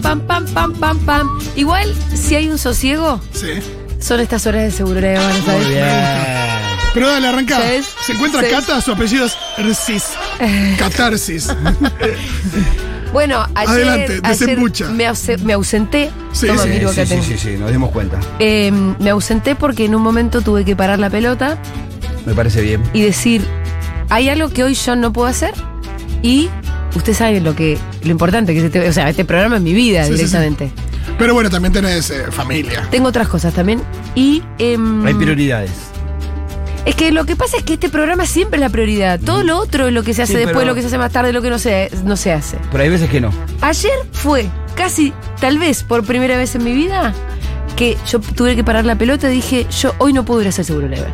pam, pam, pam, pam, pam, pam. Igual, si hay un sosiego, Sí. son estas horas de seguro de ¿sabes? Muy bien. Pero dale, arranca. Se encuentra ¿Sabes? Cata, su apellido es Rcis. Catarsis. Bueno, ayer, Adelante, ayer me, ause- me ausenté. Sí, Toma, sí, Sí, sí, sí, sí, nos dimos cuenta. Eh, me ausenté porque en un momento tuve que parar la pelota Me parece bien. y decir, hay algo que hoy yo no puedo hacer y ustedes saben lo que lo importante que es este, o sea, este programa en mi vida Sí, sí, sí. directamente. Pero bueno, también tenés eh, familia. Tengo otras cosas también y em, Hay prioridades. es que lo que pasa es que este programa siempre es la prioridad. Todo lo otro es lo que se hace Sí, después, lo que se hace más tarde, lo que no se, no se hace. Pero hay veces que no. Ayer fue casi, tal vez por primera vez en mi vida, que yo tuve que parar la pelota y dije, yo hoy no puedo ir a hacer seguro level.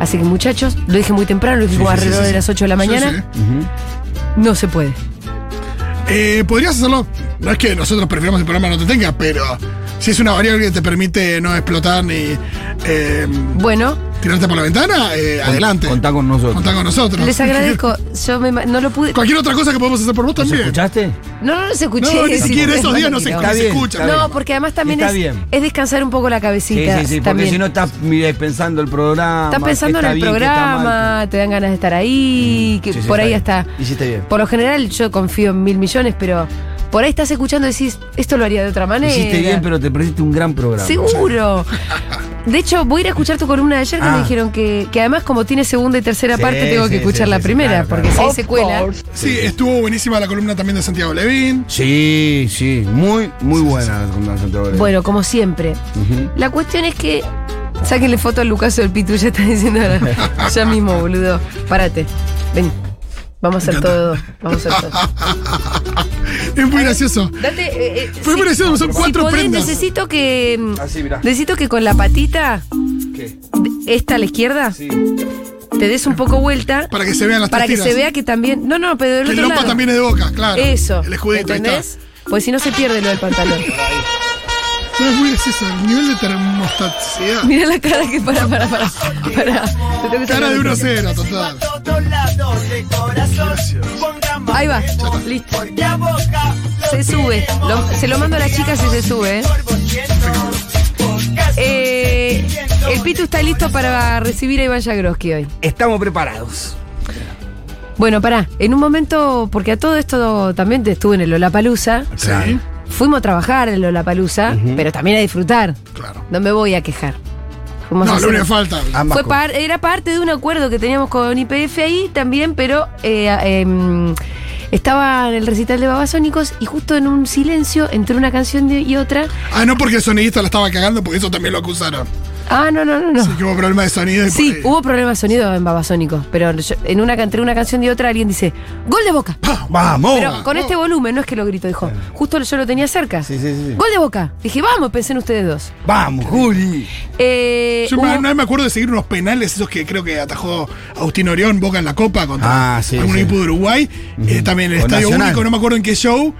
Así que muchachos, lo dije muy temprano, lo dije Sí, como sí, alrededor sí, sí. de las 8 de la mañana. No se puede. Eh, Podrías hacerlo. No es que nosotros prefiramos el programa no te tenga, pero si es una variable que te permite no explotar ni eh, Bueno, tirarte por la ventana, eh, adelante. Contá con nosotros. Contá con nosotros. les agradezco. Yo me no lo pude. Cualquier otra cosa que podemos hacer por vos ¿Nos también. escuchaste? No, no, no se escuché. No, ni sí, siquiera es esos días no se, bien, escuchan. está No, bien. porque además también Está es, bien. es descansar un poco la Sí, cabecita. sí, sí, porque también. si no estás pensando el programa. Estás pensando en el bien, programa, te dan ganas de estar ahí, que Sí, sí, por ahí está hasta. Hiciste bien. Por lo general yo confío en mil millones, pero por ahí estás escuchando y decís, esto lo haría de otra manera. Hiciste bien, pero te perdiste un gran programa. Seguro. De hecho, voy a ir a escuchar tu columna de ayer que Ah. me dijeron que, que además como tiene segunda y tercera Sí, parte tengo que escuchar sí, la sí, primera, claro, porque claro. si hay secuela. Sí, estuvo buenísima la columna también de Santiago Levín. Sí, sí. Muy, muy buena la columna de Santiago Levín. Bueno, como siempre. La cuestión es que. Sáquenle foto al Lucaso del Pitu, ya está diciendo ahora. ya mismo, boludo. Párate. Ven. Vamos a hacer todo. Vamos a hacer todo. Es muy gracioso. Date. eh, eh, Fue si- muy gracioso, son si cuatro podés, prendas. necesito que. mm, Así, mirá. Necesito que con la patita, ¿Qué? esta a la izquierda, Sí. te des un poco vuelta. Para que se vean las para que testilas. se vea que también. No, no, pero del Que el otro Lopa lado. también es de boca, claro. Eso. El escudito, ahí ¿Entendés? Pues si no se pierde lo del pantalón. No, es muy gracioso. El nivel de termostaticidad. Mira la cara que para, para, para. para. Te Cara de sacar 1 a el 0, total. Ahí va, listo. Se sube. Lo- se lo mando a las chicas y se sube. ¿eh? Eh, el Pitu está listo para recibir a Iván Jagroski hoy. Estamos preparados. Bueno, pará. En un momento, porque a todo esto también estuve en el Lollapalooza. Sí, Fuimos a trabajar en Lollapalooza, pero también a disfrutar. claro. No me voy a quejar. Fuimos a No, lo hacer- único que falta. Fue par- era parte de un acuerdo que teníamos con IPF ahí también, pero eh, em, estaba en el recital de Babasónicos y justo en un silencio entre una canción de- y otra. Ah, no porque el sonidista la estaba cagando, porque eso también lo acusaron. Ah, no, no, no, no. Sí, que hubo problema de sonido. Sí, hubo problemas de sonido en Babasónicos, pero yo- en una, entre una canción y otra alguien dice, gol de boca. ¡Vamos! Pero con este volumen, no es que lo grito, dijo. Justo yo lo tenía cerca. Sí, sí, sí. Gol de boca. Dije, vamos, pensé en ustedes dos. ¡Vamos, Juli! Eh, Yo hubo- me, no me acuerdo de seguir unos penales, esos que creo que atajó Agustín Orión, Boca en la Copa contra Ah, sí, algún sí. equipo de Uruguay. Eh, también el Estadio Nacional. Único, no me acuerdo en qué show.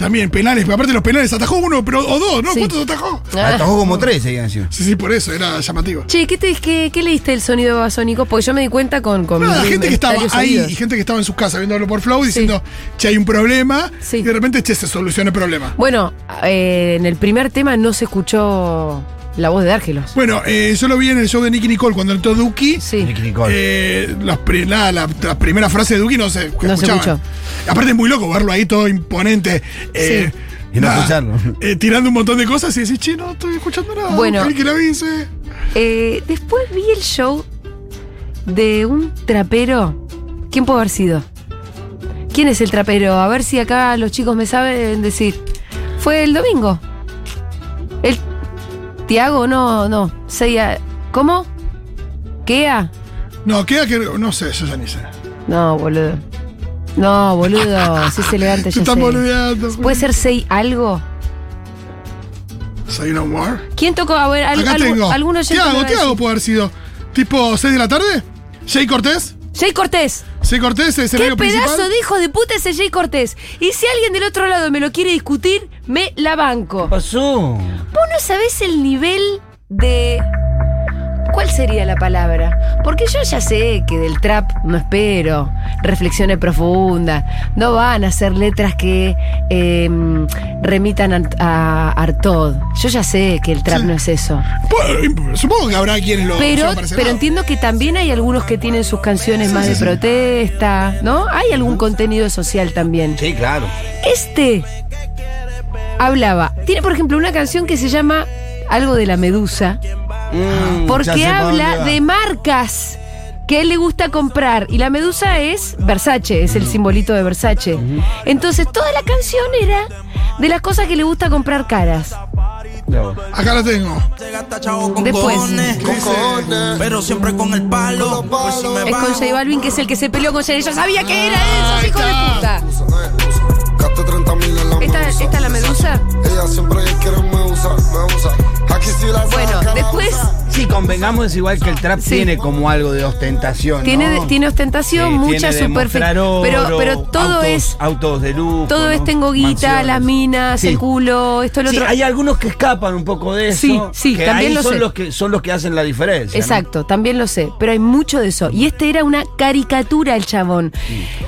También penales, pero aparte de los penales, atajó uno, pero o dos, ¿no? Sí. ¿Cuántos atajó? Ah. Atajó como tres, seguían encima. Sí, sí, por eso, era llamativo. Che, ¿qué, te, qué, qué leíste del sonido de Babasónicos? Porque yo me di cuenta con, con Nada, mis gente que estaba ahí y gente que estaba en sus casas viéndolo por Flow diciendo, che, hay un problema. Sí. Y de repente, che, se soluciona el problema. Bueno, eh, en el primer tema no se escuchó la voz de Árgelos. Bueno, eh, yo lo vi en el show de Nicky Nicole cuando entró Duki. Sí. Nicky Nicole. Eh, las pri- la, la- la primera frase de Duki no se No se escuchaban. escuchó. Aparte es muy loco verlo ahí todo imponente. eh, Sí. Y no escucharlo. eh, tirando un montón de cosas y decís, che, no estoy escuchando nada. Bueno. Que la avise. Eh, después vi el show de un trapero. ¿Quién puede haber sido? ¿Quién es el trapero? A ver si acá los chicos me saben decir. Fue el domingo. El Tiago, no, no. Seiya- ¿Cómo? ¿Kea? No, queda que. No sé, yo ya ni sé. No, boludo. No, boludo. Si es elegante, ya están boludeando. ¿Puede ser Sei algo? Say no more. ¿Quién tocó? A ver, al- Acá algu- tengo. Tiago, Tiago puede haber sido. Tipo 6 de la tarde. Jay Cortés. Jay Cortés. Jay Cortés es el ¿Qué pedazo principal. de hijo de puta ese Jay Cortés? Y si alguien del otro lado me lo quiere discutir, me la banco. ¿Qué pasó? Vos no sabés el nivel de. ¿Cuál sería la palabra? Porque yo ya sé que del trap no espero reflexiones profundas, no van a ser letras que eh, remitan a, a Artaud. Yo ya sé que el trap Sí. no es eso. Bueno, supongo que habrá quienes lo Pero, pero entiendo que también hay algunos que tienen sus canciones más de protesta, ¿no? Hay algún contenido social también. Sí, claro. Este hablaba, tiene por ejemplo una canción que se llama algo de la medusa, Mm, porque pa' habla de marcas que a él le gusta comprar. Y la medusa es Versace, es el simbolito de Versace. Entonces toda la canción era de las cosas que le gusta comprar caras. No. Acá lo tengo. Después. pero siempre con el palo. Pues Es con J Balvin, que es el que se peleó con Janet. Yo sabía que era eso, hijo de puta. Gaste 30 mil en la Esta, esta es la medusa. Ella siempre después. Sí, convengamos es igual que el trap Sí. tiene como algo de ostentación. Tiene, ¿no? tiene ostentación, Sí, mucha superficie. Pero, pero todo autos- es. Autos de lujo. Todo ¿no? es tengo guita, las minas, Sí. el culo, esto, lo Sí, otro. hay algunos que escapan un poco de eso. Sí, sí, que también ahí lo son sé. los que son los que hacen la diferencia. ¿no? Exacto, también lo sé, pero hay mucho de eso. Y este era una caricatura el chabón.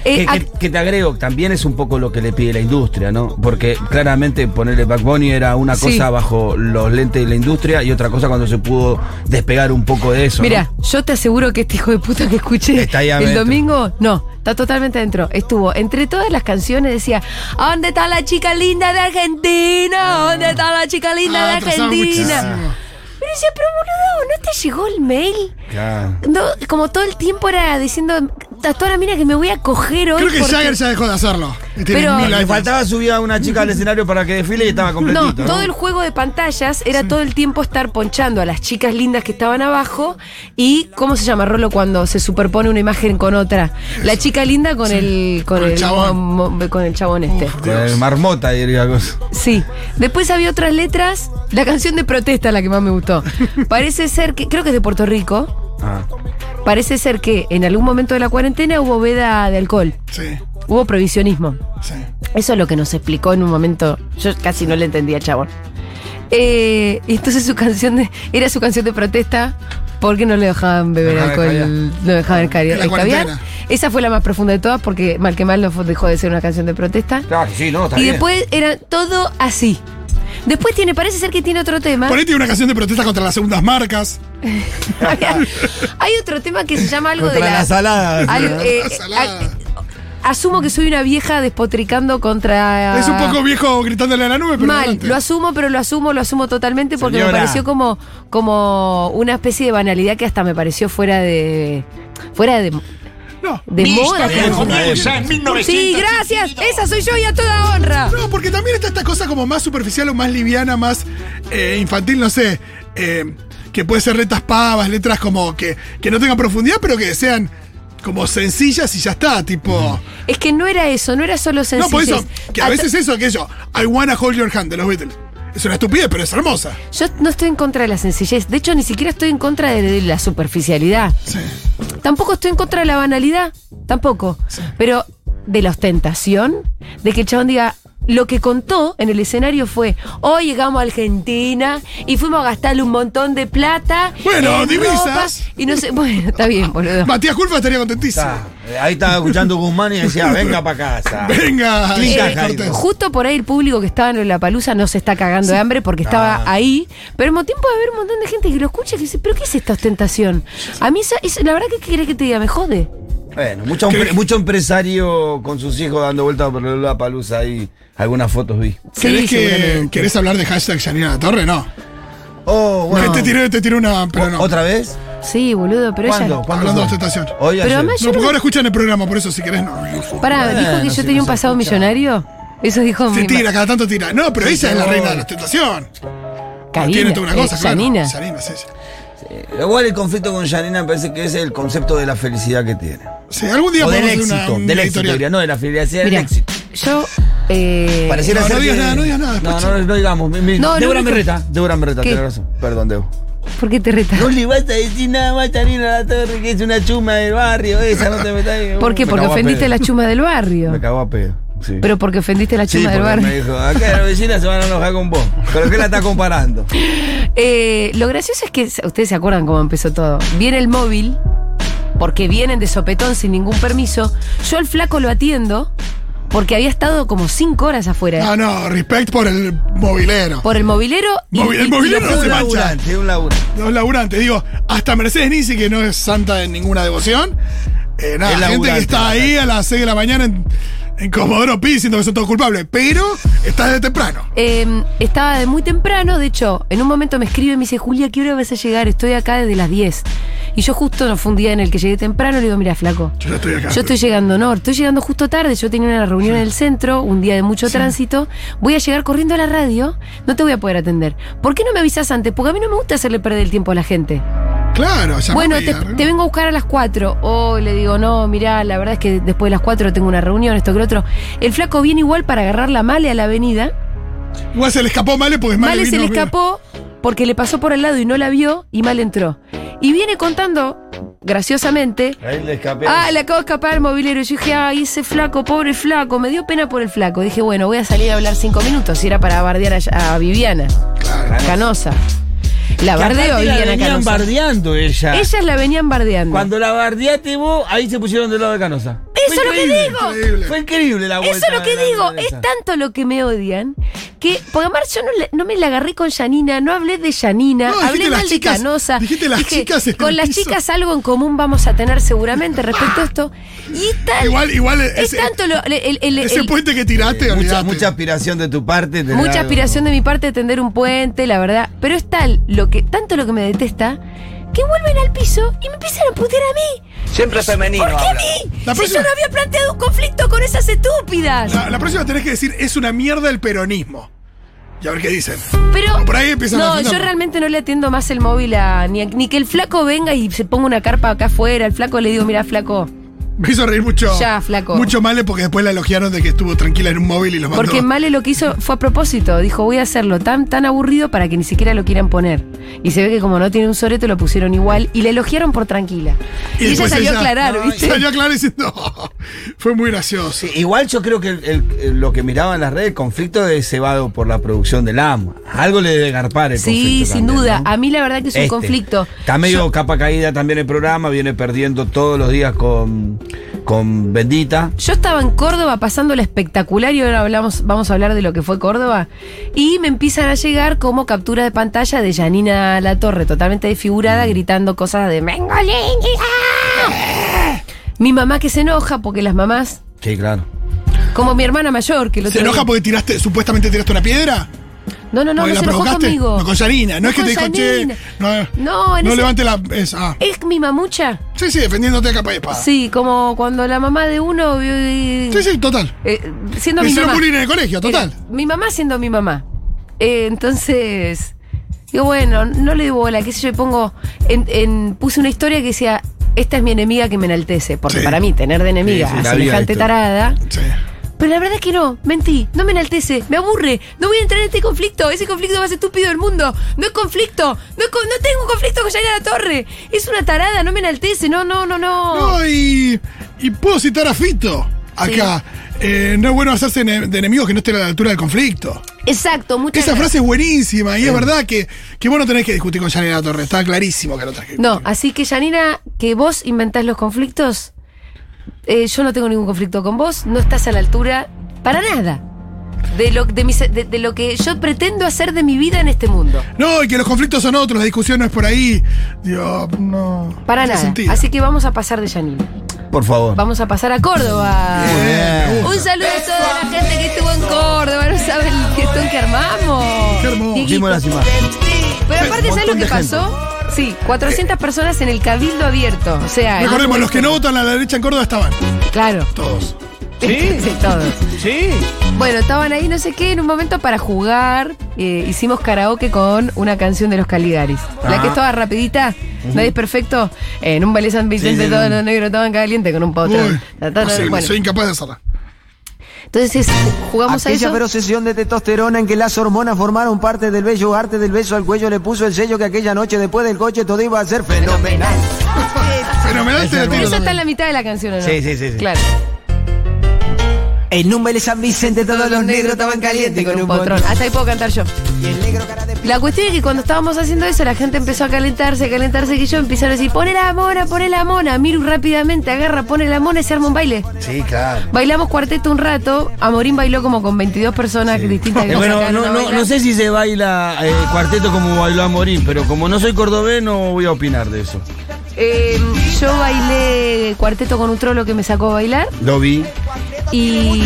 Eh, Que, que- que te agrego, también es un poco lo que le pide la industria, ¿no? Porque claramente ponerle Back Bunny era una cosa bajo los lentes de la industria y otra cosa cuando se pudo despegar un poco de eso. ¿no? Mira, yo te aseguro que este hijo de puta que escuché Está ahí el adentro. domingo, no, está totalmente adentro. Estuvo entre todas las canciones, decía, ¿dónde está la chica linda de Argentina? ¿Dónde está la chica linda Ah, de Argentina? Pero decía, pero boludo, ¿no te llegó el mail? Claro. No, como todo el tiempo era diciendo a toda la mina que me voy a coger hoy. Creo que porque- Jagger ya dejó de hacerlo. Pero- mil Le faltaba subir a una chica al escenario para que desfile y estaba completito. No, todo el juego de pantallas era todo el tiempo estar ponchando a las chicas lindas que estaban abajo y ¿cómo se llama Rolo cuando se superpone una imagen con otra? La chica linda con el con, Con el el, chabón. mo- mo- con el chabón este. Con el marmota diría cosa. Sí. Después había otras letras, la canción de protesta la que más me gustó. Parece ser que creo que es de Puerto Rico. Ah. Parece ser que en algún momento de la cuarentena hubo veda de alcohol, Sí, hubo provisionismo. sí. Eso es lo que nos explicó en un momento. Yo casi no le entendía, chabón. Eh, y entonces su canción de, era su canción de protesta porque no le dejaban beber alcohol, no dejaban la el caviar. Esa fue la más profunda de todas porque mal que mal no dejó de ser una canción de protesta. Claro, sí, no, está y bien. después era todo así. Después tiene, parece ser que tiene otro tema. Por ahí tiene una canción de protesta contra las segundas marcas. Hay otro tema que se llama algo Contra de la, la salada. algo, eh, La salada. a- asumo que soy una vieja despotricando contra. Es un poco viejo gritándole a la nube, pero. Mal, adelante. lo asumo, pero lo asumo, lo asumo totalmente porque Señora. me pareció como, como una especie de banalidad que hasta me pareció fuera de. fuera de, No. de moda. historia como- Sí, gracias. Esa soy yo y a toda honra. No, porque también está esta cosa como más superficial o más liviana, más eh, infantil, no sé. eh, que puede ser letras pavas, letras como que, que no tengan profundidad, pero que sean como sencillas y ya está, tipo. Es que no era eso, no era solo No, sencillez. por eso, que a veces eso, aquello, I wanna hold your hand de los Beatles. Es una estupidez, pero es hermosa. Yo no estoy en contra de la sencillez. De hecho, ni siquiera estoy en contra de, la superficialidad. Sí. Tampoco estoy en contra de la banalidad. Tampoco. Pero de la ostentación, de que el chabón diga. Lo que contó en el escenario fue, hoy llegamos a Argentina y fuimos a gastarle un montón de plata. Bueno, en divisas. ropa", Y no sé, bueno, está bien, boludo. Matías Culpa estaría contentísimo. Está. Ahí estaba escuchando Guzmán y decía, venga para casa. Venga, eh. Justo por ahí el público que estaba en la palusa no se está cagando de hambre porque estaba Ah. ahí, pero al mismo tiempo a haber un montón de gente que lo escucha y que dice, ¿pero qué es esta ostentación? A mí esa- es- la verdad que querés que te diga, me jode. Bueno, mucho, mucho empresario con sus hijos dando vueltas por la palusa ahí. Algunas fotos vi. ¿Querés, que, seguramente. ¿Querés hablar de hashtag Janina La Torre? No. Oh, Que te tiré, te tiré una, pero no. ¿Otra vez? Sí, boludo, pero ¿Cuándo? ella. ¿Cuándo Hablando de ostentación. Hoy, Pero ayer. No, no- porque ahora escuchan el programa, por eso si querés no. Pará, dijo que Bueno, yo sí, tenía un pasado escucha. millonario. Eso dijo Se mi tira, cada tanto tira. No, pero ella es la reina de la ostentación. Tiene toda una cosa, eh, claro. Janina. Janina, sí, sí. Igual el conflicto con Janina me parece que es el concepto de la felicidad que tiene. Sí, algún día O del éxito, una, un del éxito, diría, no de la felicidad, del éxito. yo. eh, Pareciera No, ser no digas que- nada, no digas nada, No, no, no digamos. mi- mi- No, Débora único- Merreta, Débora Merreta, ¿Qué? tenés razón. Perdón, Debo. ¿Por qué te retas? No le vas a decir nada más, Janina La Torre, que es una chuma del barrio, esa no te metas ahí. ¿Por qué? Me Porque a ofendiste a la chuma del barrio. Me cagó a pedo. Sí. Pero porque ofendiste a la Sí, chuma del porque barrio. me dijo, acá la vecina se van a enojar con vos. ¿Pero qué la está comparando? Eh, lo gracioso es que, ustedes se acuerdan cómo empezó todo. Viene el móvil, porque vienen de sopetón sin ningún permiso. Yo al flaco lo atiendo, porque había estado como cinco horas afuera. No, no, respect por el movilero. Por el movilero. y- Movi- el y- movilero y- no se un mancha. laburante, un laburante. Los laburantes, digo, hasta Mercedes Nisi, que no es santa de ninguna devoción. Eh, nada, Es gente laburante, que está ahí a las 6 de la mañana en, en Comodoro Pi diciendo que son todos culpables. Pero está desde temprano. Eh, estaba de muy temprano, de hecho, en un momento me escribe y me dice, Julia, ¿qué hora vas a llegar? Estoy acá desde las 10. Y yo justo no fue un día en el que llegué temprano, le digo, mira, flaco. Yo ya estoy acá. Yo estoy llegando, no, estoy llegando justo tarde, yo tenía una reunión en el centro, un día de mucho tránsito, voy a llegar corriendo a la radio, no te voy a poder atender. ¿Por qué no me avisas antes? Porque a mí no me gusta hacerle perder el tiempo a la gente. Claro, ya Bueno, te, vengo a buscar a las 4. O le digo, no, mirá, la verdad es que después de las 4 tengo una reunión, esto que lo otro. El flaco viene igual para agarrar la male a la avenida. Igual se le escapó Male porque Male, Male se le escapó porque le pasó por al lado y no la vio y Male entró. Y viene contando, graciosamente, Ahí le escapé. ah, le acabo de escapar al movilero. Y yo dije, ay, ese flaco, pobre flaco, me dio pena por el flaco. Dije, bueno, voy a salir a hablar cinco minutos. Y era para bardear a, a Viviana, Canosa. La Que bardeo a aparte la Viviana venían Canosa. bardeando ella. Ellas la venían bardeando. Cuando la bardeaste vos, ahí se pusieron del lado de Canosa. Eso es lo que digo. Increíble. Fue increíble la vuelta. Eso es lo que digo, es tanto lo que me odian que, porque además yo no, le- no me la agarré con Yanina, no hablé de Yanina, No, hablé mal chicas, de Canosa. dijiste las Dije, chicas en con las piso. chicas algo en común vamos a tener seguramente respecto a esto. Y es tan- Igual, igual es tanto lo- el- el- ese el- puente que tiraste, Mucha, aspiración de tu parte. mucha algo. aspiración de mi parte de tender un puente, la verdad. Pero es tal lo que, tanto lo que me detesta, que vuelven al piso y me empiezan a putear a mí. Siempre femenino. ¿Por qué a mí? La si próxima- yo no había planteado un conflicto con esas estúpidas. La, la próxima tenés que decir, es una mierda el peronismo. Y a ver qué dicen. Pero. No, por ahí empiezan No, yo realmente no le atiendo más el móvil a. Ni, a- ni que el flaco venga y se ponga una carpa acá afuera. El flaco le digo, mira, flaco. Me hizo reír mucho. Ya, flaco. Mucho Male porque después la elogiaron de que estuvo tranquila en un móvil y los mandó. Porque Male lo que hizo fue a propósito. Dijo, voy a hacerlo tan, tan aburrido para que ni siquiera lo quieran poner. Y se ve que como no tiene un sorete, lo pusieron igual. Y le elogiaron por tranquila. Y, ella después salió a aclarar, no, ¿viste? Salió a aclarar diciendo, fue muy gracioso. Sí, igual yo creo que el- el- el- lo que miraba en las redes, el conflicto es cebado por la producción del AMA. Algo le debe garpar el Sí, conflicto sin también, duda. ¿no? A mí la verdad que es un Este. conflicto. Está medio Yo- capa caída también el programa, viene perdiendo todos los días con, con Bendita. Yo estaba en Córdoba pasando la espectacular y ahora hablamos, vamos a hablar de lo que fue Córdoba. Y me empiezan a llegar como captura de pantalla de Janina La Torre, totalmente desfigurada, gritando cosas de Mengolín. ah". Mi mamá que se enoja porque las mamás, Sí, claro. como mi hermana mayor, que lo ¿Se enoja porque tiraste, supuestamente tiraste una piedra? No, no, no, ¿Porque no la se enojó conmigo. No, con Yanina. No, es que te dijo, che, no, No, en no ese- levante la. es- ah. ¿Es mi mamucha? Sí, sí, defendiéndote a capa y espada. Sí, como cuando la mamá de uno... eh, Sí, sí, total. eh, siendo Me mi hicieron mamá. bullying en el colegio, total. Era mi mamá siendo mi mamá. Eh, entonces, digo, bueno, no le doy bola, qué sé yo, y pongo, en, en- puse una historia que decía, esta es mi enemiga que me enaltece, porque Sí. para mí tener de enemiga Sí, sí, a semejante tarada, Sí. Pero la verdad es que no, mentí, no me enaltece, me aburre, no voy a entrar en este conflicto, ese conflicto más estúpido del mundo, no es conflicto, no, es con- no tengo un conflicto con Yanina La Torre, es una tarada, no me enaltece, no, no, no, no. No, y, y puedo citar a Fito acá. Eh, no es bueno hacerse de enemigos que no estén a la altura del conflicto. Exacto, muchas Esa gracias. frase es buenísima y es verdad que, que vos no tenés que discutir con Yanina Torre. Está clarísimo que no tenés que No, así que Janina, que vos inventás los conflictos, eh, yo no tengo ningún conflicto con vos, no estás a la altura para nada de lo, de, mis- de- de lo que yo pretendo hacer de mi vida en este mundo. No, y que los conflictos son otros, la discusión no es por ahí. Digo, no. Para no nada. sentido. Así que vamos a pasar de Janina. Por favor. Vamos a pasar a Córdoba. Bien. Un saludo a toda la gente que estuvo en Córdoba. No saben el fiestón que armamos. Qué hermoso. Vimos las imágenes. Pero aparte, ¿sabes lo que pasó? Sí, 400 personas en el Cabildo Abierto. O sea, Recordemos, en- los que no votan a la derecha en Córdoba estaban. Claro. Todos. Sí, todos. Sí. Bueno, estaban ahí no sé qué en un momento para jugar. eh, hicimos karaoke con una canción de los Caligaris. La que Ah. estaba rapidita, nadie es perfecto. En un ballet San Vicente Sí, sí, todos sí. los negros estaban calientes con un patrón. Uy, Ta, ta, ta, posible, bueno, soy incapaz de hacerla. Entonces jugamos a Aquella eso. procesión de testosterona en que las hormonas formaron parte del bello arte del beso al cuello le puso el sello que aquella noche después del coche todo iba a ser fenomenal. Fenomenal te la tiro Eso está en la mitad de la canción, ¿o ¿no? Sí, sí, sí, sí. Claro. En un Vélez San Vicente todos los negros estaban calientes con un potrón. Hasta ahí puedo cantar yo. Y el negro cara de La cuestión es que cuando estábamos haciendo eso, la gente empezó a calentarse, a calentarse, que yo empezaron a decir, pone la mona, pone la mona. Miru rápidamente agarra, pone la mona y se arma un baile. Sí, claro. Bailamos cuarteto un rato, Amorín bailó como con 22 personas distintas que Eh, bueno, no, no, no sé si se baila eh, cuarteto como bailó a morir, pero como no soy cordobés no voy a opinar de eso. Eh, yo bailé cuarteto con un trolo que me sacó a bailar Lo vi. Y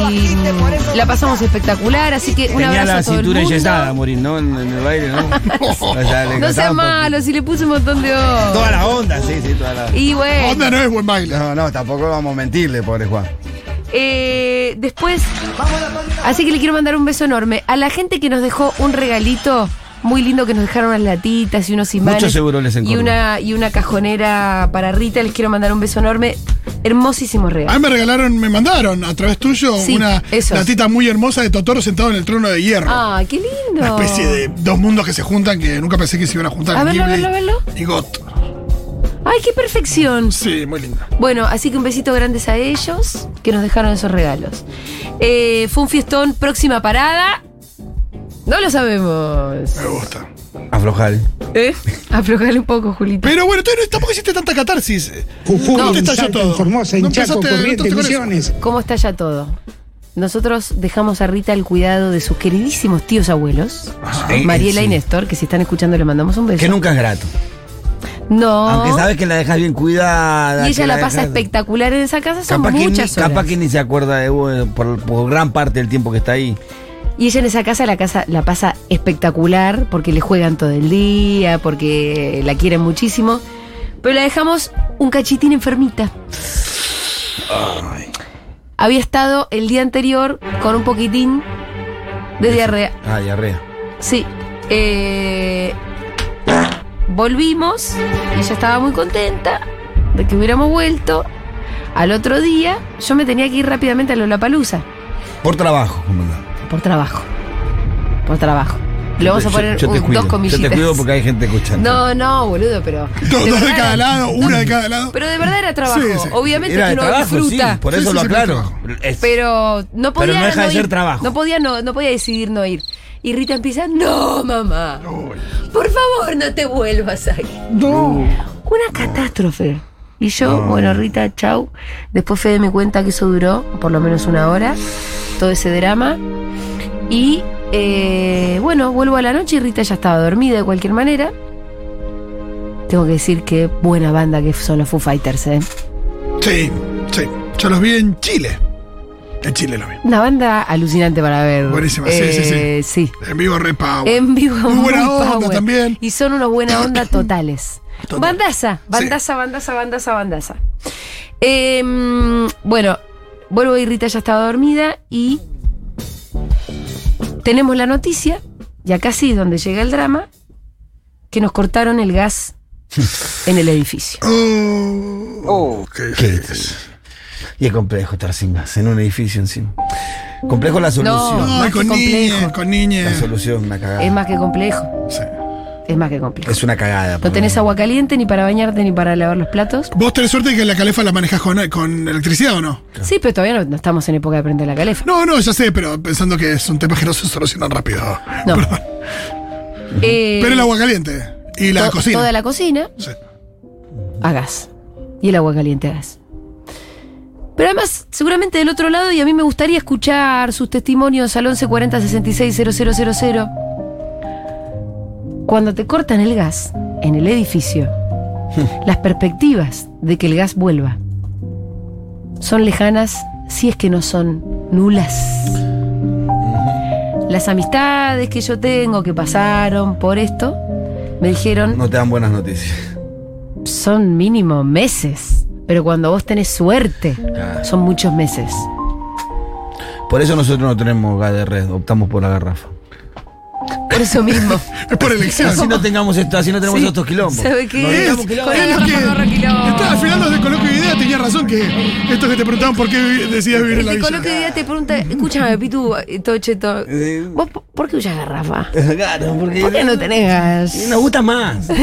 la pasamos espectacular, así que un Tenía abrazo la a todo el cintura mundo. a morir, ¿no? En, en el baile, ¿no? O sea, le No cantaba sea un poco. malo, si le puse un montón de ojos. Toda la onda, sí, sí, toda la Y bueno, Onda no es buen baile. No, no, tampoco vamos a mentirle, pobre Juan. eh, después, así que le quiero mandar un beso enorme a la gente que nos dejó un regalito muy lindo que nos dejaron unas latitas y unos imanes. Muchos seguroles en y una, y una cajonera para Rita. Les quiero mandar un beso enorme. Hermosísimos A regalos. mí me regalaron, me mandaron a través tuyo Sí, una esos. latita muy hermosa de Totoro sentado en el trono de hierro. Ah, qué lindo. Una especie de dos mundos que se juntan que nunca pensé que se iban a juntar. A verlo, a verlo, a verlo. Y Got. Ay, qué perfección. Sí, muy linda. Bueno, así que un besito grandes a ellos que nos dejaron esos regalos. Eh, fue un fiestón, próxima parada. No lo sabemos. Me gusta. Aflojar. ¿Eh? Aflojale un poco, Julita. Pero bueno, tú no- tampoco hiciste tanta catarsis. Jujuy, No te estalló todo. en Formosa, en No Chaco, Corrientes. Misiones. ¿Cómo está ya todo? Nosotros dejamos a Rita al cuidado de sus queridísimos tíos abuelos, Sí, Mariela y. Néstor, que si están escuchando le mandamos un beso. Que nunca es grato. No. Aunque sabes que la dejas bien cuidada. y ella la pasa dejas- espectacular en esa casa, son Capaz que, ni, muchas horas. capaz que ni se acuerda de vos por, por gran parte del tiempo que está ahí. Y ella en esa casa la casa la pasa espectacular porque le juegan todo el día, porque la quieren muchísimo. Pero la dejamos un cachitín enfermita. Había estado el día anterior con un poquitín de diarrea. Ah, diarrea. Sí. Eh, volvimos y ella estaba muy contenta de que hubiéramos vuelto. Al otro día yo me tenía que ir rápidamente a Lollapalooza Por trabajo, comandante. Por trabajo. Por trabajo. Le vamos a poner yo te un- cuido. dos comillitas. Yo te cuido porque hay gente escuchando. No, no, boludo, pero. Dos, dos de cada era- lado, una de cada lado. Pero de verdad era trabajo. Sí, sí. Obviamente Era que uno trabajo, disfruta. sí, por eso sí, lo aclaro. Es- Pero no podía Pero no deja de ser ir. trabajo. No podía, no, no podía decidir no ir. Y Rita empieza, no, mamá. Por favor, no te vuelvas a ir. Una catástrofe. Y yo, bueno, Rita, chau. Después Fede me cuenta que eso duró por lo menos una hora. Todo ese drama. Y eh, bueno, vuelvo a la noche y Rita ya estaba dormida de cualquier manera. Tengo que decir que buena banda que son los Foo Fighters, ¿eh? Sí, sí. Yo los vi en Chile. En Chile los vi. Una banda alucinante para ver. Buenísima, sí, sí, sí. Eh, sí. En vivo re power. En vivo. Muy buena muy onda power. también. Y son unos buena onda totales. Total. Bandaza, bandaza, bandaza, bandaza, bandaza. Em, bueno, vuelvo y Rita ya estaba dormida y tenemos la noticia, y acá sí, donde llega el drama, que nos cortaron el gas en el edificio. Oh, qué ¿Qué difícil. Y es complejo estar sin gas en un edificio encima. Complejo la solución. No, No, más con con niñas. La solución, una cagada. Es más que complejo, Sí. Es más que complejo. Es una cagada. No tenés agua caliente ni para bañarte ni para lavar los platos. ¿Vos tenés suerte de que la calefa la manejas con, con electricidad o no? Sí, pero todavía no, no estamos en época de prender la calefa. No, no, ya sé, pero pensando que son temas que no se solucionan rápido. No. Perdón. Eh, Pero el agua caliente y la to- cocina. Toda la cocina Sí. a gas. Y el agua caliente a gas. Pero además, seguramente del otro lado, y a mí me gustaría escuchar sus testimonios al 1140 66 000. Cuando te cortan el gas en el edificio, las perspectivas de que el gas vuelva son lejanas si es que no son nulas. Las amistades que yo tengo que pasaron por esto me dijeron No te dan buenas noticias. son mínimo meses. Pero cuando vos tenés suerte, Ah. son muchos meses. Por eso nosotros no tenemos gas de red, optamos por la garrafa. Por eso mismo. Es por elección. Así no tengamos esto, así no tenemos Sí. estos quilombos. ¿Sabe qué? No Es, quilombo. es lo que. Está, al final los de Coloquio Idea tenía razón que esto que te preguntaban por qué decías vivir en la villa. coloco y día te pregunta, escúchame, Pitu, eh, todo cheto. Eh. ¿Vos por- por qué usas garrafa? Claro, porque ¿Por qué no tenés gas? nos gusta más.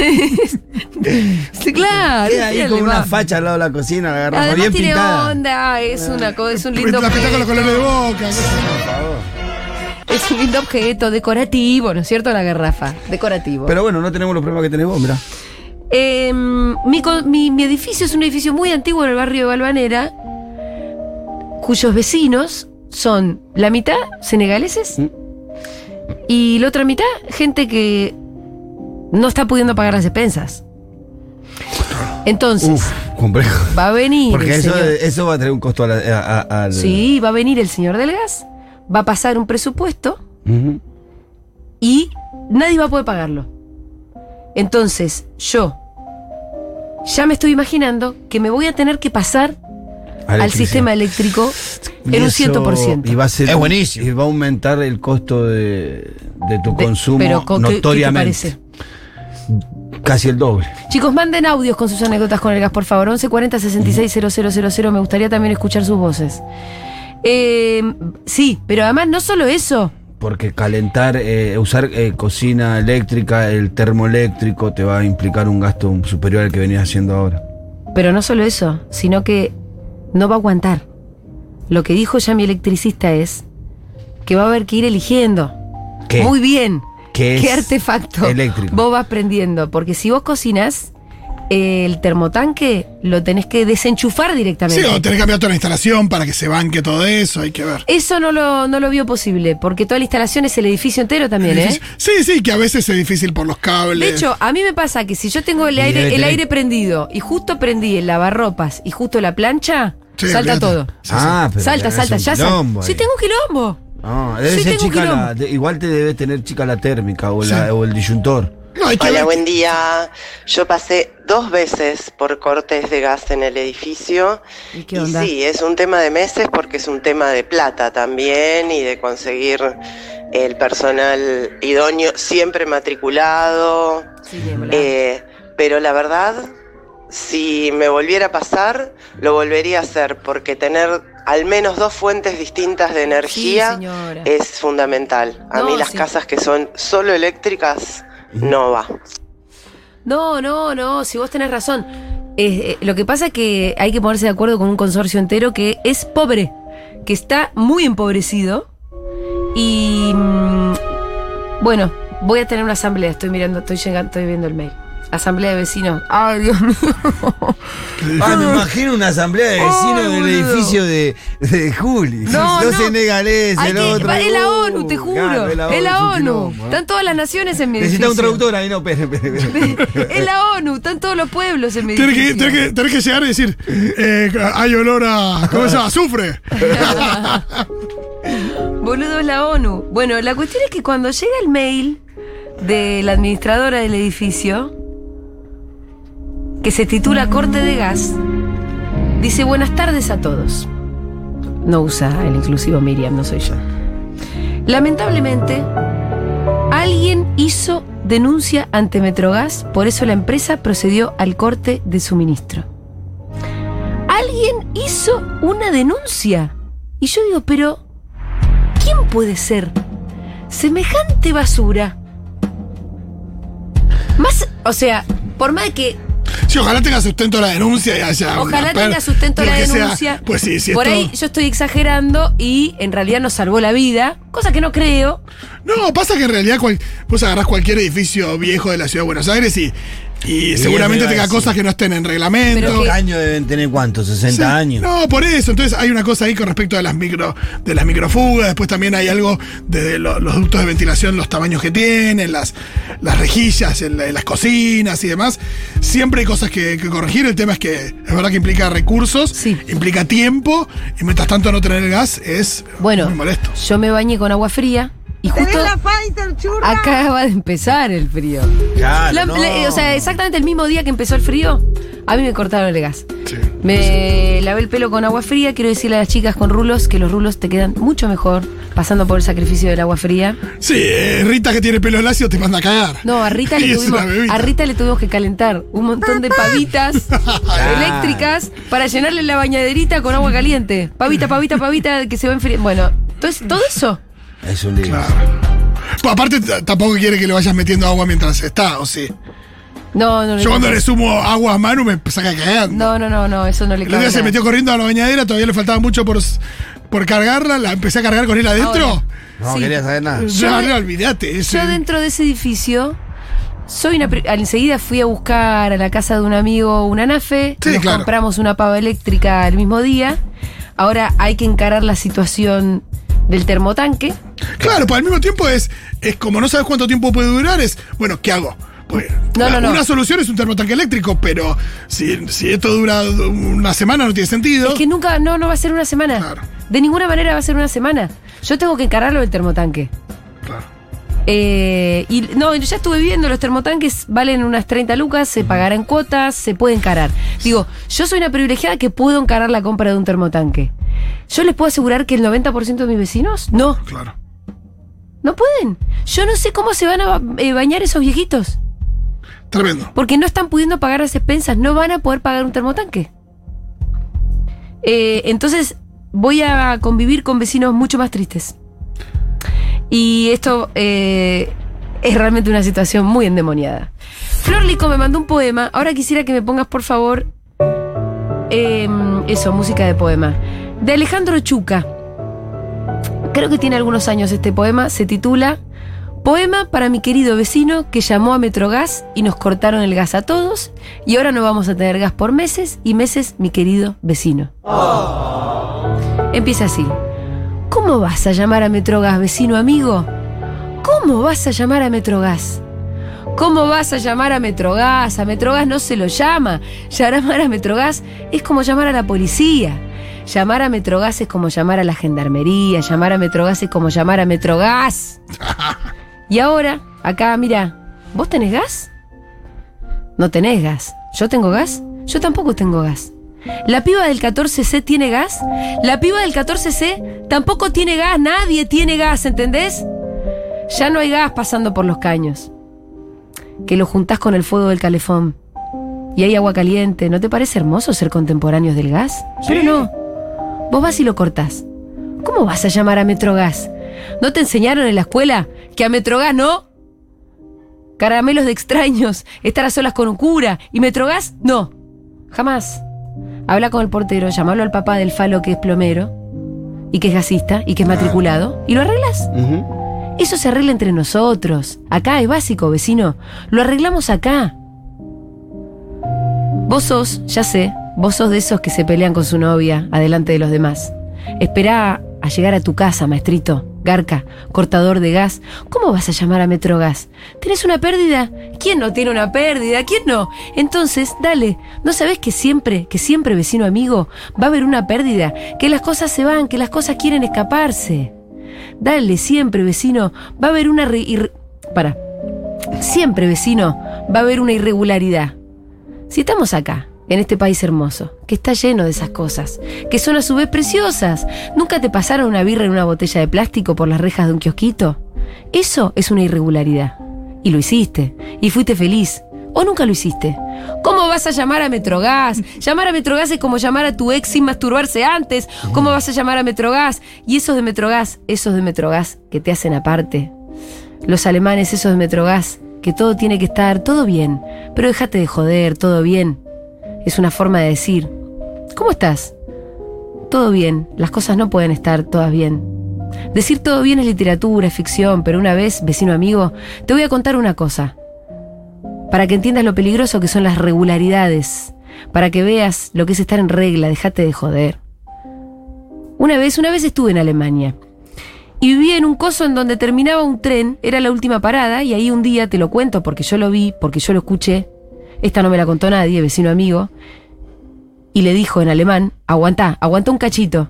Sí, claro. Queda ahí con una facha al lado de la cocina, la garrafa Además bien tiene pintada. onda, es una cosa, es un lindo La pinta con los colores de boca. sé yo. Es un lindo objeto decorativo, ¿no es cierto? La garrafa, decorativo. Pero bueno, no tenemos los problemas que tenés vos, mirá. Eh, mi, mi- mi edificio es un edificio muy antiguo en el barrio de Balvanera, cuyos vecinos son la mitad senegaleses Mm. y la otra mitad gente que no está pudiendo pagar las despensas. Entonces, Uf, complejo. va a venir. Porque el eso, señor- eso va a traer un costo a la- a- a- al. Sí, va a venir el señor del gas, va a pasar un presupuesto y nadie va a poder pagarlo. Entonces, yo ya me estoy imaginando que me voy a tener que pasar al sistema eléctrico Y en un eso- 100%. Y va a ser. Es buenísimo. Y va a aumentar el costo de, de tu De- consumo pero, ¿con qué- qué te notoriamente. parece? Casi el doble. Chicos, manden audios con sus anécdotas con el gas, por favor. 1140 660000. Me gustaría también escuchar sus voces. Eh, sí, pero además no solo eso. Porque calentar, eh, usar eh, cocina eléctrica, el termoeléctrico, te va a implicar un gasto superior al que venías haciendo ahora. Pero no solo eso, sino que no va a aguantar. Lo que dijo ya mi electricista es que va a haber que ir eligiendo. ¿Qué? Muy bien. ¿Qué ¿Qué es artefacto eléctrico? vos vas prendiendo? Porque si vos cocinas, el termotanque lo tenés que desenchufar directamente. Sí, o tenés que cambiar toda la instalación para que se banque todo eso, hay que ver. Eso no lo, no lo vio posible, porque toda la instalación es el edificio entero también, ¿eh? Sí, sí, que a veces es difícil por los cables. De hecho, a mí me pasa que si yo tengo el aire, el aire prendido y justo prendí el lavarropas y justo la plancha, Sí, salta todo. Sí, ah, pero salta, salta, ya salta. Sí, tengo un quilombo. Ah, debe Sí, ser tengo chica la, igual te debe tener chica la térmica o, la- Sí. o el disyuntor. Hola, buen día. Yo pasé dos veces por cortes de gas en el edificio. ¿Y qué onda? sí, es un tema de meses porque es un tema de plata también y de conseguir el personal idóneo siempre matriculado. Sí. Eh, pero la verdad, si me volviera a pasar, lo volvería a hacer porque tener al menos dos fuentes distintas de energía es fundamental. A No, mí las sí. casas que son solo eléctricas no va. No, no, no, si vos tenés razón. Eh, lo que pasa es que hay que ponerse de acuerdo con un consorcio entero que es pobre, que está muy empobrecido. Y mm, bueno, voy a tener una asamblea, estoy mirando, estoy llegando, estoy viendo el mail. Asamblea de vecinos. Ay, Dios mío. Ah, me imagino una asamblea de vecinos Ay, del boludo. edificio de, de Juli. No, no. senegaleses, Hay el que- otro. va- es la ONU, te juro. claro, es la es un ONU. quilombo, ¿eh? Están todas las naciones en mi Necesita un edificio. traductor ahí, no, espere, espere, espere. Es la ONU, están todos los pueblos en mi Tenés que, edificio. tenés que- tenés que llegar y decir, eh, hay olor a. ¿Cómo se llama? Azufre. Boludo es la ONU. Bueno, la cuestión es que cuando llega el mail de la administradora del edificio, que se titula Corte de Gas, dice buenas tardes a todos. No usa el inclusivo Miriam, no soy yo. Lamentablemente, alguien hizo denuncia ante Metrogas, por eso la empresa procedió al corte de suministro. Alguien hizo una denuncia. Y yo digo, pero ¿Quién puede ser semejante basura? Más, o sea, por más que Sí, ojalá tenga sustento la denuncia y haya. ojalá una tenga sustento la sea- denuncia, pues sí, sí. por esto- ahí yo estoy exagerando y en realidad nos salvó la vida, cosa que no creo. No, pasa que en realidad cual- vos agarrás cualquier edificio viejo de la ciudad de Buenos Aires y, y seguramente tenga decir. cosas que no estén en reglamento. Pero ¿Qué que- años deben tener cuántos? ¿60 Sí. años? No, por eso. Entonces hay una cosa ahí con respecto de las micro, de las microfugas. Después también hay algo de lo- los ductos de ventilación, los tamaños que tienen, las, las rejillas en, la- en las cocinas y demás. Siempre hay cosas que, que corregir. El tema es que es verdad que implica recursos, Sí. implica tiempo, y mientras tanto no tener el gas es Bueno, muy molesto. yo me bañé con agua fría Y justo acaba de empezar el frío. Claro, La- no. la- o sea, exactamente el mismo día que empezó el frío, a mí me cortaron el gas. Sí. Me lavé el pelo con agua fría. Quiero decirle a las chicas con rulos que los rulos te quedan mucho mejor pasando por el sacrificio del agua fría. Sí, eh, Rita que tiene pelo lacio te manda a cagar. No, a Rita, le tuvimos, a Rita le tuvimos que calentar un montón de pavitas eléctricas para llenarle la bañaderita con agua caliente. Pavita, pavita, pavita, que se va a enfriar. Bueno, entonces todo eso. Es un lío. Claro. Pues aparte, tampoco quiere que le vayas metiendo agua mientras está, ¿o sí? No, no, no. Yo cuando le sumo agua a Manu me saca cagando. No, no, no, no, eso no le El otro día cabe se nada. metió corriendo a la bañadera, todavía le faltaba mucho por, por cargarla, la empecé a cargar con él adentro. Ahora. No Sí. quería saber nada. Ya, Yo- no, olvídate. ese- Yo dentro de ese edificio soy una enseguida fui a buscar a la casa de un amigo una nafe, Sí, nos claro. compramos una pava eléctrica el mismo día. Ahora hay que encarar la situación del termotanque. Claro, pues al mismo tiempo es, es como no sabes cuánto tiempo puede durar, es, bueno, ¿qué hago? Pues, No, no, no. Una solución es un termotanque eléctrico, pero si, si esto dura una semana no tiene sentido. Es que nunca, no, no va a ser una semana. Claro. De ninguna manera va a ser una semana. Yo tengo que encararlo del termotanque. Claro. Eh, y no, ya estuve viendo, los termotanques valen unas 30 lucas, se pagará en cuotas, se puede encarar. Digo, yo soy una privilegiada que puedo encarar la compra de un termotanque. ¿Yo les puedo asegurar que el 90% de mis vecinos? No, Claro. No pueden. Yo no sé cómo se van a eh, bañar esos viejitos. Tremendo. Porque no están pudiendo pagar las expensas, no van a poder pagar un termotanque. Eh, entonces voy a convivir con vecinos mucho más tristes. Y esto eh, es realmente una situación muy endemoniada. Flor Lico me mandó un poema. Ahora quisiera que me pongas, por favor, eh, eso, música de poema. De Alejandro Chuca. Creo que tiene algunos años este poema. Se titula Poema para mi querido vecino que llamó a Metrogas y nos cortaron el gas a todos y ahora no vamos a tener gas por meses y meses, mi querido vecino. Empieza así. ¿Cómo vas a llamar a Metrogas, vecino amigo? ¿Cómo vas a llamar a Metrogas? ¿Cómo vas a llamar a Metrogas? A Metrogas no se lo llama. Llamar a Metrogas es como llamar a la policía. Llamar a Metrogas es como llamar a la gendarmería. Llamar a Metrogas es como llamar a Metrogas. Y ahora, acá, mira, ¿vos tenés gas? No tenés gas. ¿Yo tengo gas? Yo tampoco tengo gas. ¿La piba del 14C tiene gas? La piba del 14C tampoco tiene gas. Nadie tiene gas, ¿entendés? Ya no hay gas pasando por los caños. Que lo juntás con el fuego del calefón. Y hay agua caliente. ¿No te parece hermoso ser contemporáneos del gas? Pero no. Vos vas y lo cortás. ¿Cómo vas a llamar a Metrogas? ¿No te enseñaron en la escuela que a Metrogas no? Caramelos de extraños, estar a solas con un cura. ¿Y Metrogas? No. Jamás. Habla con el portero, llamalo al papá del falo que es plomero, y que es gasista, y que es matriculado, y lo arreglas. Eso se arregla entre nosotros. Acá es básico, vecino. Lo arreglamos acá. Vos sos, ya sé, vos sos de esos que se pelean con su novia adelante de los demás. Esperá a llegar a tu casa, maestrito. Garca, cortador de gas. ¿Cómo vas a llamar a Metrogas? ¿Tienes una pérdida? ¿Quién no tiene una pérdida? ¿Quién no? Entonces, dale. ¿No sabés que siempre, que siempre, vecino amigo, va a haber una pérdida? Que las cosas se van, que las cosas quieren escaparse. Dale, siempre, vecino, va a haber una... Para. Siempre, vecino, va a haber una irregularidad. Si estamos acá, en este país hermoso, que está lleno de esas cosas, que son a su vez preciosas, ¿nunca te pasaron una birra en una botella de plástico por las rejas de un kiosquito? Eso es una irregularidad. Y lo hiciste, y fuiste feliz. ¿O nunca lo hiciste? ¿Cómo vas a llamar a Metrogas? Llamar a Metrogas es como llamar a tu ex sin masturbarse antes. ¿Cómo vas a llamar a Metrogas? Y esos de Metrogas, esos de Metrogas que te hacen aparte. Los alemanes, esos de Metrogas, que todo tiene que estar todo bien, pero déjate de joder, todo bien. Es una forma de decir, ¿cómo estás? Todo bien, las cosas no pueden estar todas bien. Decir todo bien es literatura, es ficción, pero una vez, vecino amigo, te voy a contar una cosa. Para que entiendas lo peligroso que son las regularidades, para que veas lo que es estar en regla, déjate de joder. Una vez, una vez estuve en Alemania y vivía en un coso en donde terminaba un tren, era la última parada, y ahí un día te lo cuento porque yo lo vi, porque yo lo escuché. Esta no me la contó nadie, vecino amigo. Y le dijo en alemán, aguantá, aguantá un cachito.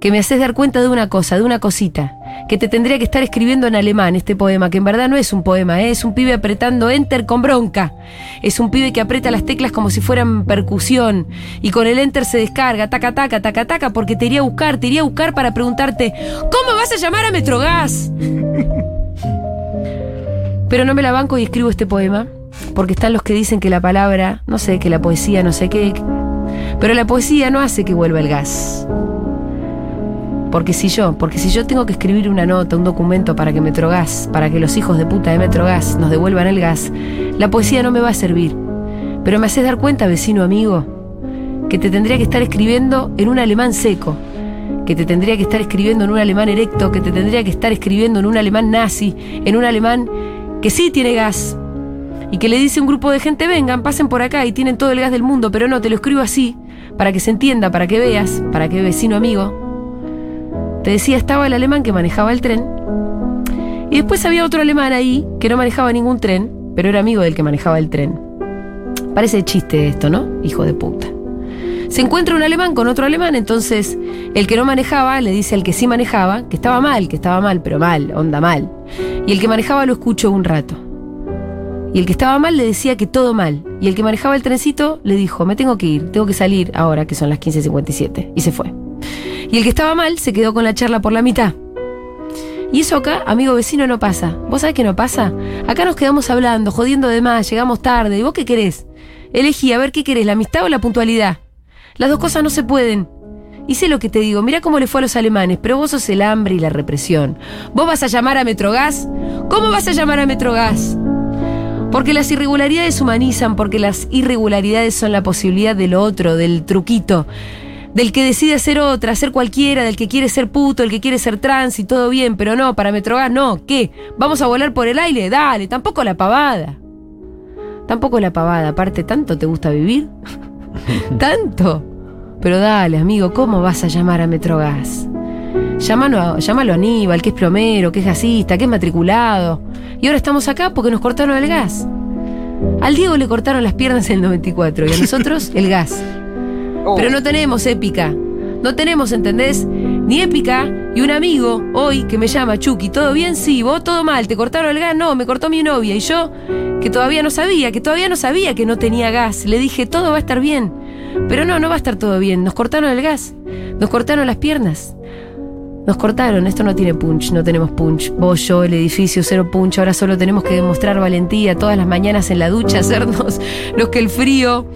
que me haces dar cuenta de una cosa, de una cosita, que te tendría que estar escribiendo en alemán este poema, que en verdad no es un poema, ¿eh? es un pibe apretando enter con bronca. Es un pibe que aprieta las teclas como si fueran percusión y con el enter se descarga, taca, taca, taca, taca, porque te iría a buscar, te iría a buscar para preguntarte, ¿cómo vas a llamar a Metrogas? Pero no me la banco y escribo este poema, porque están los que dicen que la palabra, no sé, que la poesía, no sé qué, pero la poesía no hace que vuelva el gas. Porque si yo, porque si yo tengo que escribir una nota, un documento para que Metrogas, para que los hijos de puta de Metrogas nos devuelvan el gas, la poesía no me va a servir. Pero me haces dar cuenta, vecino amigo, que te tendría que estar escribiendo en un alemán seco, que te tendría que estar escribiendo en un alemán erecto, que te tendría que estar escribiendo en un alemán nazi, en un alemán que sí tiene gas. Y que le dice a un grupo de gente, vengan, pasen por acá y tienen todo el gas del mundo, pero no, te lo escribo así, para que se entienda, para que veas, para que vecino amigo, te decía, estaba el alemán que manejaba el tren. Y después había otro alemán ahí que no manejaba ningún tren, pero era amigo del que manejaba el tren. Parece chiste esto, ¿no? Hijo de puta. Se encuentra un alemán con otro alemán, entonces el que no manejaba le dice al que sí manejaba que estaba mal, que estaba mal, pero mal, onda mal. Y el que manejaba lo escuchó un rato. Y el que estaba mal le decía que todo mal. Y el que manejaba el trencito le dijo, me tengo que ir, tengo que salir ahora que son las 15.57. Y se fue. Y el que estaba mal se quedó con la charla por la mitad. Y eso acá, amigo vecino, no pasa. ¿Vos sabés qué no pasa? Acá nos quedamos hablando, jodiendo de más, llegamos tarde. ¿Y vos qué querés? Elegí, a ver qué querés, la amistad o la puntualidad. Las dos cosas no se pueden. Y sé lo que te digo, mira cómo le fue a los alemanes, pero vos sos el hambre y la represión. ¿Vos vas a llamar a Metrogas? ¿Cómo vas a llamar a Metrogas? Porque las irregularidades humanizan, porque las irregularidades son la posibilidad del otro, del truquito del que decide ser otra, ser cualquiera, del que quiere ser puto, el que quiere ser trans y todo bien, pero no, para Metrogas no, ¿qué? ¿Vamos a volar por el aire? Dale, tampoco la pavada. Tampoco la pavada, aparte, ¿tanto te gusta vivir? ¿Tanto? Pero dale, amigo, ¿cómo vas a llamar a Metrogas? Llámalo a, llámalo a Aníbal, que es plomero, que es gasista, que es matriculado. Y ahora estamos acá porque nos cortaron el gas. Al Diego le cortaron las piernas en el 94 y a nosotros el gas. Pero no tenemos épica. No tenemos, ¿entendés? Ni épica. Y un amigo hoy que me llama Chucky, ¿todo bien? Sí, vos todo mal, te cortaron el gas, no, me cortó mi novia. Y yo, que todavía no sabía, que todavía no sabía que no tenía gas, le dije, todo va a estar bien. Pero no, no va a estar todo bien. Nos cortaron el gas, nos cortaron las piernas. Nos cortaron, esto no tiene punch, no tenemos punch. Vos, yo, el edificio, cero punch. Ahora solo tenemos que demostrar valentía todas las mañanas en la ducha, hacernos los que el frío,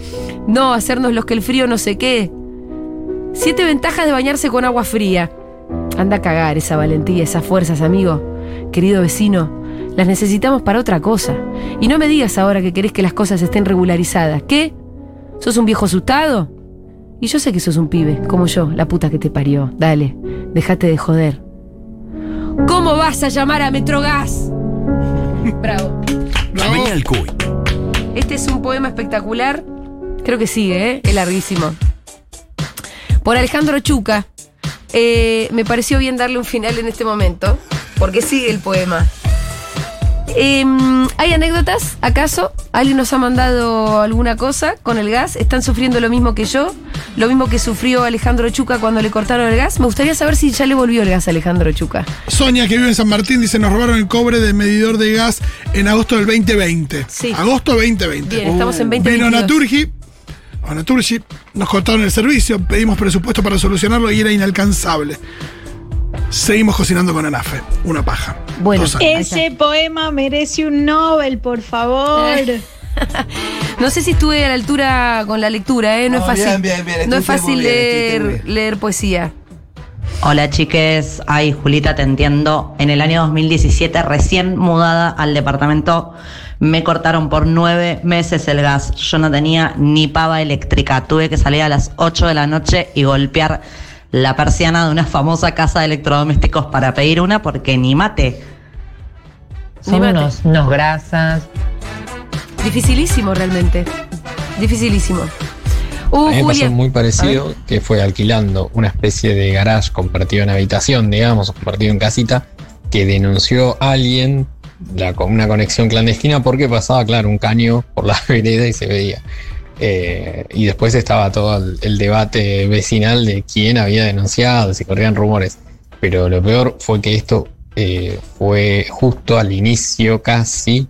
no, hacernos los que el frío no sé qué. Siete ventajas de bañarse con agua fría. Anda a cagar esa valentía, esas fuerzas, amigo. Querido vecino, las necesitamos para otra cosa. Y no me digas ahora que querés que las cosas estén regularizadas. ¿Qué? ¿Sos un viejo asustado? Y yo sé que sos un pibe, como yo, la puta que te parió. Dale, déjate de joder. ¿Cómo vas a llamar a Metrogas? Bravo. Este es un poema espectacular. Creo que sigue, ¿eh? Es larguísimo. Por Alejandro Chuca. Eh, me pareció bien darle un final en este momento, porque sigue el poema. Em, ¿Hay anécdotas? ¿Acaso? ¿Alguien nos ha mandado alguna cosa con el gas? ¿Están sufriendo lo mismo que yo? ¿Lo mismo que sufrió Alejandro Chuca cuando le cortaron el gas? Me gustaría saber si ya le volvió el gas a Alejandro Chuca. Sonia, que vive en San Martín, dice: Nos robaron el cobre del medidor de gas en agosto del 2020. Sí. Agosto 2020. Bien, estamos en Vino 2022. Naturgi. A Naturgi nos cortaron el servicio, pedimos presupuesto para solucionarlo y era inalcanzable. Seguimos cocinando con anafe. Una paja. Bueno. Ese poema merece un Nobel, por favor. No sé si estuve a la altura con la lectura, ¿eh? No, No, es fácil. bien, bien, bien, no es fácil leer, leer poesía. Hola chiques, ay Julita, te entiendo. En el año 2017, recién mudada al departamento, me cortaron por nueve meses el gas. Yo no tenía ni pava eléctrica. Tuve que salir a las 8 de la noche y golpear la persiana de una famosa casa de electrodomésticos para pedir una porque ni mate. Ni mate. unos grasas. Dificilísimo realmente. Dificilísimo. Uh, A mí me pasó muy parecido, que fue alquilando una especie de garage compartido en habitación, digamos, compartido en casita, que denunció a alguien la, con una conexión clandestina porque pasaba, claro, un caño por la vereda y se veía. Eh, y después estaba todo el, el debate vecinal de quién había denunciado, si corrían rumores. Pero lo peor fue que esto eh, fue justo al inicio casi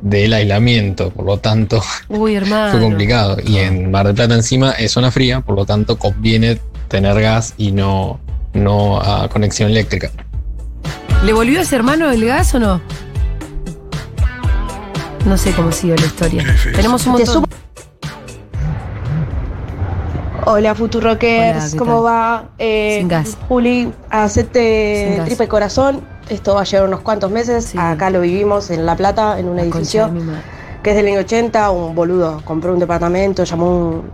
del aislamiento, por lo tanto Uy, hermano. fue complicado. Y en Mar del Plata encima es zona fría, por lo tanto conviene tener gas y no, no a conexión eléctrica. ¿Le volvió a ese hermano el gas o no? No sé cómo siguió la historia. Tenemos un montón. Hola, Futurockers, Hola, ¿qué ¿cómo va? Eh, Sin gas. Juli, hacete gas. tripe corazón. Esto va a llevar unos cuantos meses. Sí. Acá lo vivimos en La Plata, en un La edificio que es del año 80. Un boludo compró un departamento, llamó un-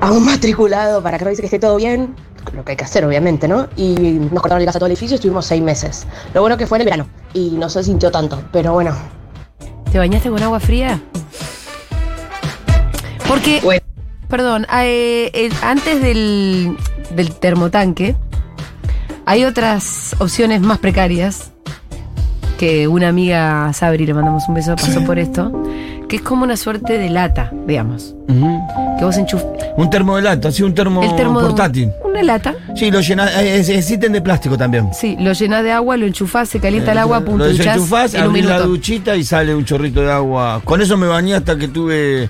a un matriculado para que revise que esté todo bien. Lo que hay que hacer, obviamente, ¿no? Y nos cortaron el gas a todo el edificio y estuvimos seis meses. Lo bueno que fue en el verano y no se sintió tanto, pero bueno, ¿Te bañaste con agua fría? Porque, perdón, eh, el- antes del, del termotanque, hay otras opciones más precarias que una amiga, Sabri, le mandamos un beso, pasó por esto, que es como una suerte de lata, digamos. Que vos enchufas. Un termo de lata, sí, un termo, El termo portátil. Una lata. Sí, lo llena, eh, existen de plástico también. Sí, lo llenás de agua, lo enchufás, se calienta el Eh, agua, punto, Lo desenchufás, en un la duchita y sale un chorrito de agua. Con eso me bañé hasta que tuve,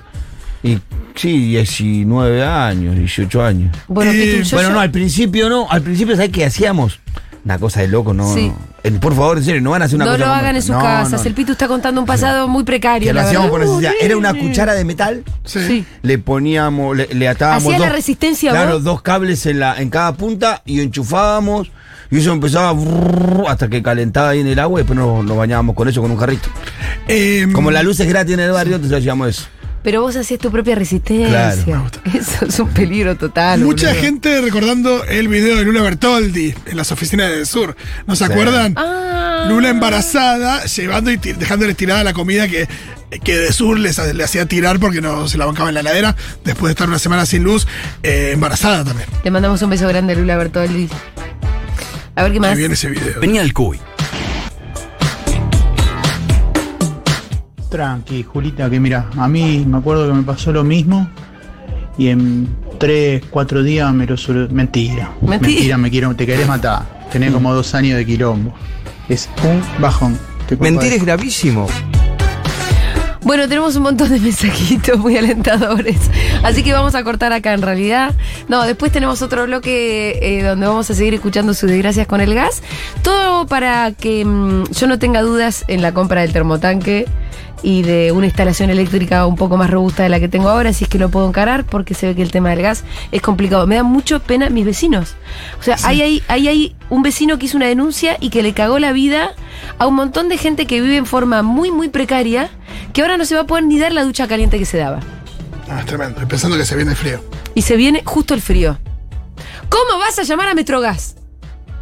y, sí, 19 años, 18 años. Bueno, Eh, Pitu, yo bueno, ya- no, al principio no. Al principio, ¿sabes qué hacíamos? Una cosa de loco, no. Sí. no. Eh, Por favor, en serio, no van a hacer una no cosa lo como hagan en esta. sus No, casas. no. El Pitu está contando un pasado muy precario. Que lo la hacíamos verdad. por necesidad. Era una cuchara de metal. Sí. Sí. Le poníamos, le, le atábamos. Hacía la dos- resistencia Claro, vos. dos cables en, la, en cada punta y enchufábamos. Y eso empezaba brrr, hasta que calentaba ahí en el agua y después nos, nos bañábamos con eso, con un jarrito. Eh, Como la luz es gratis en el barrio, entonces hacíamos eso. Pero vos hacías tu propia resistencia. Claro, me gusta. Eso es un peligro total. Mucha boludo. gente recordando el video de Lula Bertoldi en las oficinas del sur. ¿No se acuerdan? Ah. Lula embarazada, llevando y dejándole tirada la comida que, que de sur les, le hacía tirar porque no se la bancaba en la heladera. Después de estar una semana sin luz, eh, embarazada también. Le mandamos un beso grande a Lula Bertoldi. A ver qué más. Ahí viene ese video. Venía el cuy. Tranqui, Julita, que mira, a mí me acuerdo que me pasó lo mismo y en tres, cuatro días me lo solu- Mentira. Mentira. me quiero, te querés matar. Tenés como dos años de quilombo. Es un bajón. Te culpa Mentir de- es gravísimo. Bueno, tenemos un montón de mensajitos muy alentadores. Así que vamos a cortar acá en realidad. No, después tenemos otro bloque eh, donde vamos a seguir escuchando sus desgracias con el gas. Todo para que mm, yo no tenga dudas en la compra del termotanque y de una instalación eléctrica un poco más robusta de la que tengo ahora, si es que lo puedo encarar, porque se ve que el tema del gas es complicado. Me da mucho pena mis vecinos. O sea, hay, hay, hay, hay un vecino que hizo una denuncia y que le cagó la vida a un montón de gente que vive en forma muy, muy precaria, que ahora no se va a poder ni dar la ducha caliente que se daba. Ah, es tremendo. Pensando que se viene el frío. Y se viene justo el frío. ¿Cómo vas a llamar a Metrogas?